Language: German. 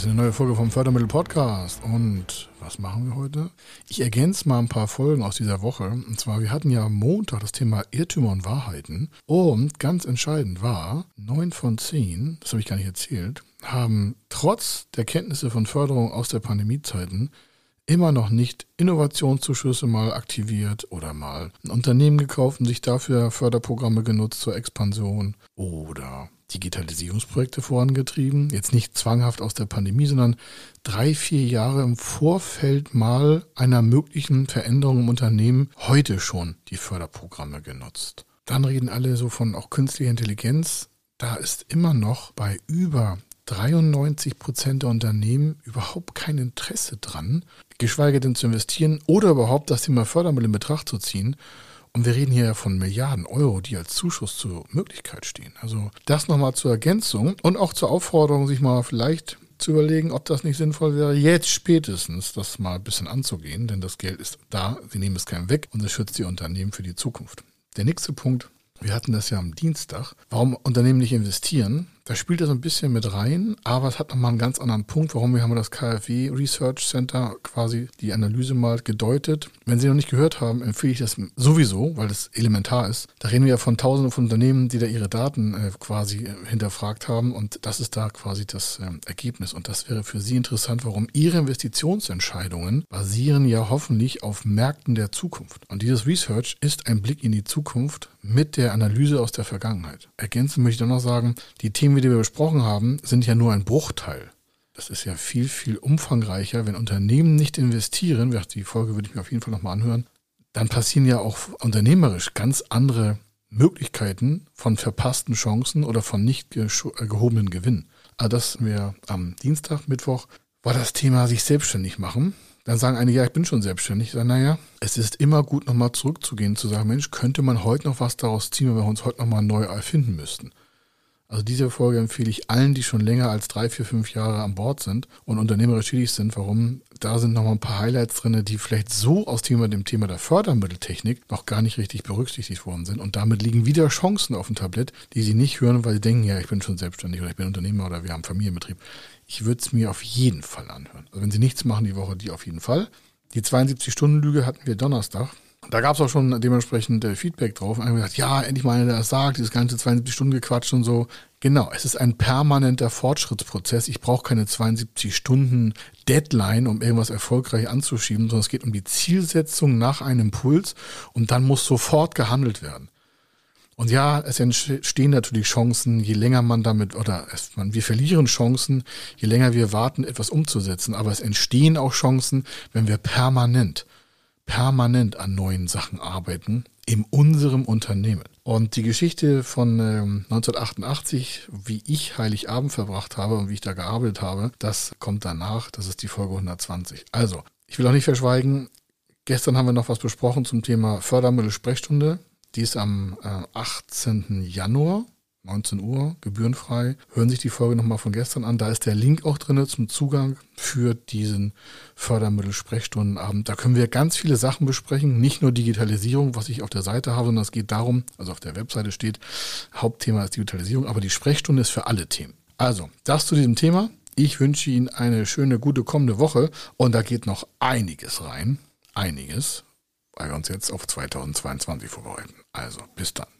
ist eine neue Folge vom Fördermittel Podcast. Und was machen wir heute? Ich ergänze mal ein paar Folgen aus dieser Woche. Und zwar, wir hatten ja Montag das Thema Irrtümer und Wahrheiten. Und ganz entscheidend war, neun von zehn, das habe ich gar nicht erzählt, haben trotz der Kenntnisse von Förderung aus der Pandemiezeiten immer noch nicht Innovationszuschüsse mal aktiviert oder mal ein Unternehmen gekauft und sich dafür Förderprogramme genutzt zur Expansion oder Digitalisierungsprojekte vorangetrieben. Jetzt nicht zwanghaft aus der Pandemie, sondern drei, vier Jahre im Vorfeld mal einer möglichen Veränderung im Unternehmen heute schon die Förderprogramme genutzt. Dann reden alle so von auch künstlicher Intelligenz. Da ist immer noch bei über 93 Prozent der Unternehmen überhaupt kein Interesse dran, geschweige denn zu investieren oder überhaupt das Thema Fördermittel in Betracht zu ziehen. Und wir reden hier ja von Milliarden Euro, die als Zuschuss zur Möglichkeit stehen. Also das nochmal zur Ergänzung und auch zur Aufforderung, sich mal vielleicht zu überlegen, ob das nicht sinnvoll wäre, jetzt spätestens das mal ein bisschen anzugehen, denn das Geld ist da, sie nehmen es keinem weg und es schützt die Unternehmen für die Zukunft. Der nächste Punkt, wir hatten das ja am Dienstag, warum Unternehmen nicht investieren. Da spielt das ein bisschen mit rein, aber es hat nochmal einen ganz anderen Punkt, warum wir haben das KfW Research Center quasi die Analyse mal gedeutet. Wenn Sie noch nicht gehört haben, empfehle ich das sowieso, weil es elementar ist. Da reden wir ja von tausenden von Unternehmen, die da ihre Daten äh, quasi äh, hinterfragt haben und das ist da quasi das äh, Ergebnis. Und das wäre für Sie interessant, warum Ihre Investitionsentscheidungen basieren ja hoffentlich auf Märkten der Zukunft. Und dieses Research ist ein Blick in die Zukunft mit der Analyse aus der Vergangenheit. Ergänzend möchte ich dann noch sagen, die Themen, die wir besprochen haben, sind ja nur ein Bruchteil. Das ist ja viel, viel umfangreicher. Wenn Unternehmen nicht investieren, die Folge würde ich mir auf jeden Fall nochmal anhören, dann passieren ja auch unternehmerisch ganz andere Möglichkeiten von verpassten Chancen oder von nicht äh, gehobenen Gewinn. Aber das wäre am Dienstag, Mittwoch, war das Thema sich selbstständig machen. Dann sagen einige, ja, ich bin schon selbstständig. Ich sage, naja, es ist immer gut, nochmal zurückzugehen, zu sagen, Mensch, könnte man heute noch was daraus ziehen, wenn wir uns heute nochmal neu erfinden müssten. Also diese Folge empfehle ich allen, die schon länger als drei, vier, fünf Jahre an Bord sind und unternehmerisch tätig sind. Warum? Da sind nochmal ein paar Highlights drin, die vielleicht so aus dem Thema der Fördermitteltechnik noch gar nicht richtig berücksichtigt worden sind. Und damit liegen wieder Chancen auf dem Tablett, die sie nicht hören, weil sie denken, ja, ich bin schon selbstständig oder ich bin Unternehmer oder wir haben Familienbetrieb. Ich würde es mir auf jeden Fall anhören. Also wenn sie nichts machen die Woche, die auf jeden Fall. Die 72-Stunden-Lüge hatten wir Donnerstag. Da gab es auch schon dementsprechend äh, Feedback drauf. Und gesagt, ja, endlich mal einer, der das sagt, dieses ganze 72 Stunden gequatscht und so. Genau, es ist ein permanenter Fortschrittsprozess. Ich brauche keine 72 Stunden Deadline, um irgendwas erfolgreich anzuschieben, sondern es geht um die Zielsetzung nach einem Impuls und dann muss sofort gehandelt werden. Und ja, es entstehen natürlich Chancen, je länger man damit, oder es, man, wir verlieren Chancen, je länger wir warten, etwas umzusetzen. Aber es entstehen auch Chancen, wenn wir permanent permanent an neuen Sachen arbeiten in unserem Unternehmen. Und die Geschichte von ähm, 1988, wie ich Heiligabend verbracht habe und wie ich da gearbeitet habe, das kommt danach. Das ist die Folge 120. Also, ich will auch nicht verschweigen, gestern haben wir noch was besprochen zum Thema Fördermittel-Sprechstunde. Die ist am äh, 18. Januar 19 Uhr, gebührenfrei. Hören sich die Folge nochmal von gestern an. Da ist der Link auch drin zum Zugang für diesen Fördermittel-Sprechstundenabend. Da können wir ganz viele Sachen besprechen, nicht nur Digitalisierung, was ich auf der Seite habe, sondern es geht darum, also auf der Webseite steht, Hauptthema ist Digitalisierung, aber die Sprechstunde ist für alle Themen. Also, das zu diesem Thema. Ich wünsche Ihnen eine schöne, gute kommende Woche und da geht noch einiges rein. Einiges, weil wir uns jetzt auf 2022 vorbereiten. Also, bis dann.